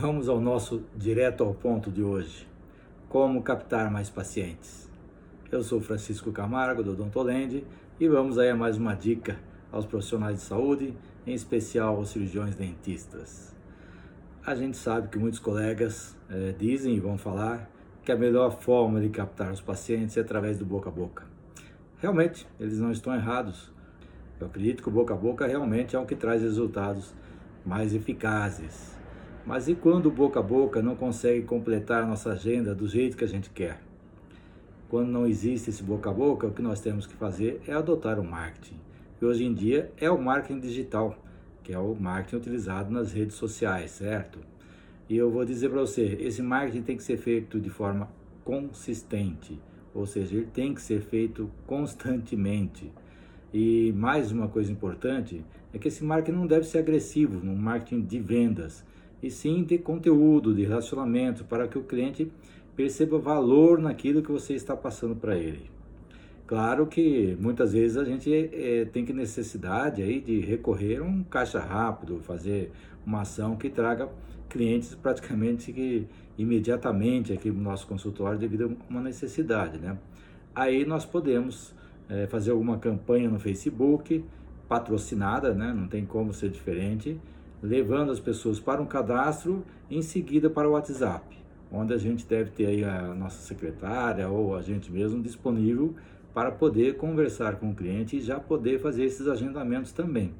Vamos ao nosso direto ao ponto de hoje. Como captar mais pacientes. Eu sou Francisco Camargo, do Odontolend, e vamos aí a mais uma dica aos profissionais de saúde, em especial aos cirurgiões dentistas. A gente sabe que muitos colegas é, dizem e vão falar que a melhor forma de captar os pacientes é através do boca a boca. Realmente, eles não estão errados. Eu acredito que o boca a boca realmente é o que traz resultados mais eficazes. Mas e quando o boca a boca não consegue completar a nossa agenda do jeito que a gente quer? Quando não existe esse boca a boca, o que nós temos que fazer é adotar o marketing. E hoje em dia é o marketing digital, que é o marketing utilizado nas redes sociais, certo? E eu vou dizer para você, esse marketing tem que ser feito de forma consistente, ou seja, ele tem que ser feito constantemente. E mais uma coisa importante é que esse marketing não deve ser agressivo, no marketing de vendas e sim de conteúdo, de relacionamento, para que o cliente perceba valor naquilo que você está passando para ele. Claro que muitas vezes a gente é, tem que necessidade aí de recorrer a um caixa rápido, fazer uma ação que traga clientes praticamente que imediatamente aqui no nosso consultório devido a uma necessidade, né? Aí nós podemos é, fazer alguma campanha no Facebook patrocinada, né? Não tem como ser diferente levando as pessoas para um cadastro em seguida para o WhatsApp, onde a gente deve ter aí a nossa secretária ou a gente mesmo disponível para poder conversar com o cliente e já poder fazer esses agendamentos também.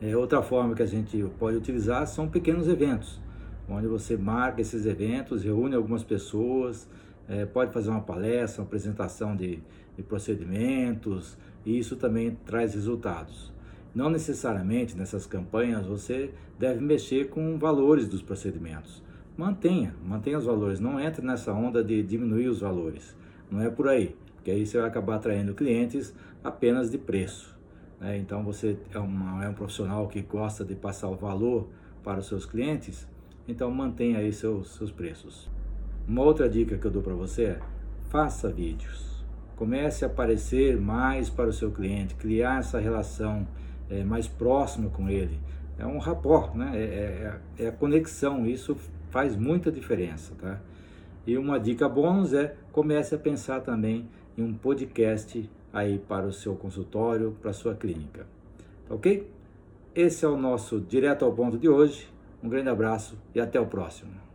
É, outra forma que a gente pode utilizar são pequenos eventos, onde você marca esses eventos, reúne algumas pessoas, é, pode fazer uma palestra, uma apresentação de, de procedimentos, e isso também traz resultados. Não necessariamente nessas campanhas você deve mexer com valores dos procedimentos. Mantenha, mantenha os valores, não entre nessa onda de diminuir os valores. Não é por aí, porque aí você vai acabar atraindo clientes apenas de preço. Né? Então você é, uma, é um profissional que gosta de passar o valor para os seus clientes, então mantenha aí seus, seus preços. Uma outra dica que eu dou para você é faça vídeos. Comece a aparecer mais para o seu cliente, criar essa relação é, mais próximo com ele. É um rapport, né? É, é, é, a conexão, isso faz muita diferença, tá? E uma dica bônus é comece a pensar também em um podcast aí para o seu consultório, para a sua clínica. Tá ok? Esse é o nosso Direto ao Ponto de hoje. Um grande abraço e até o próximo.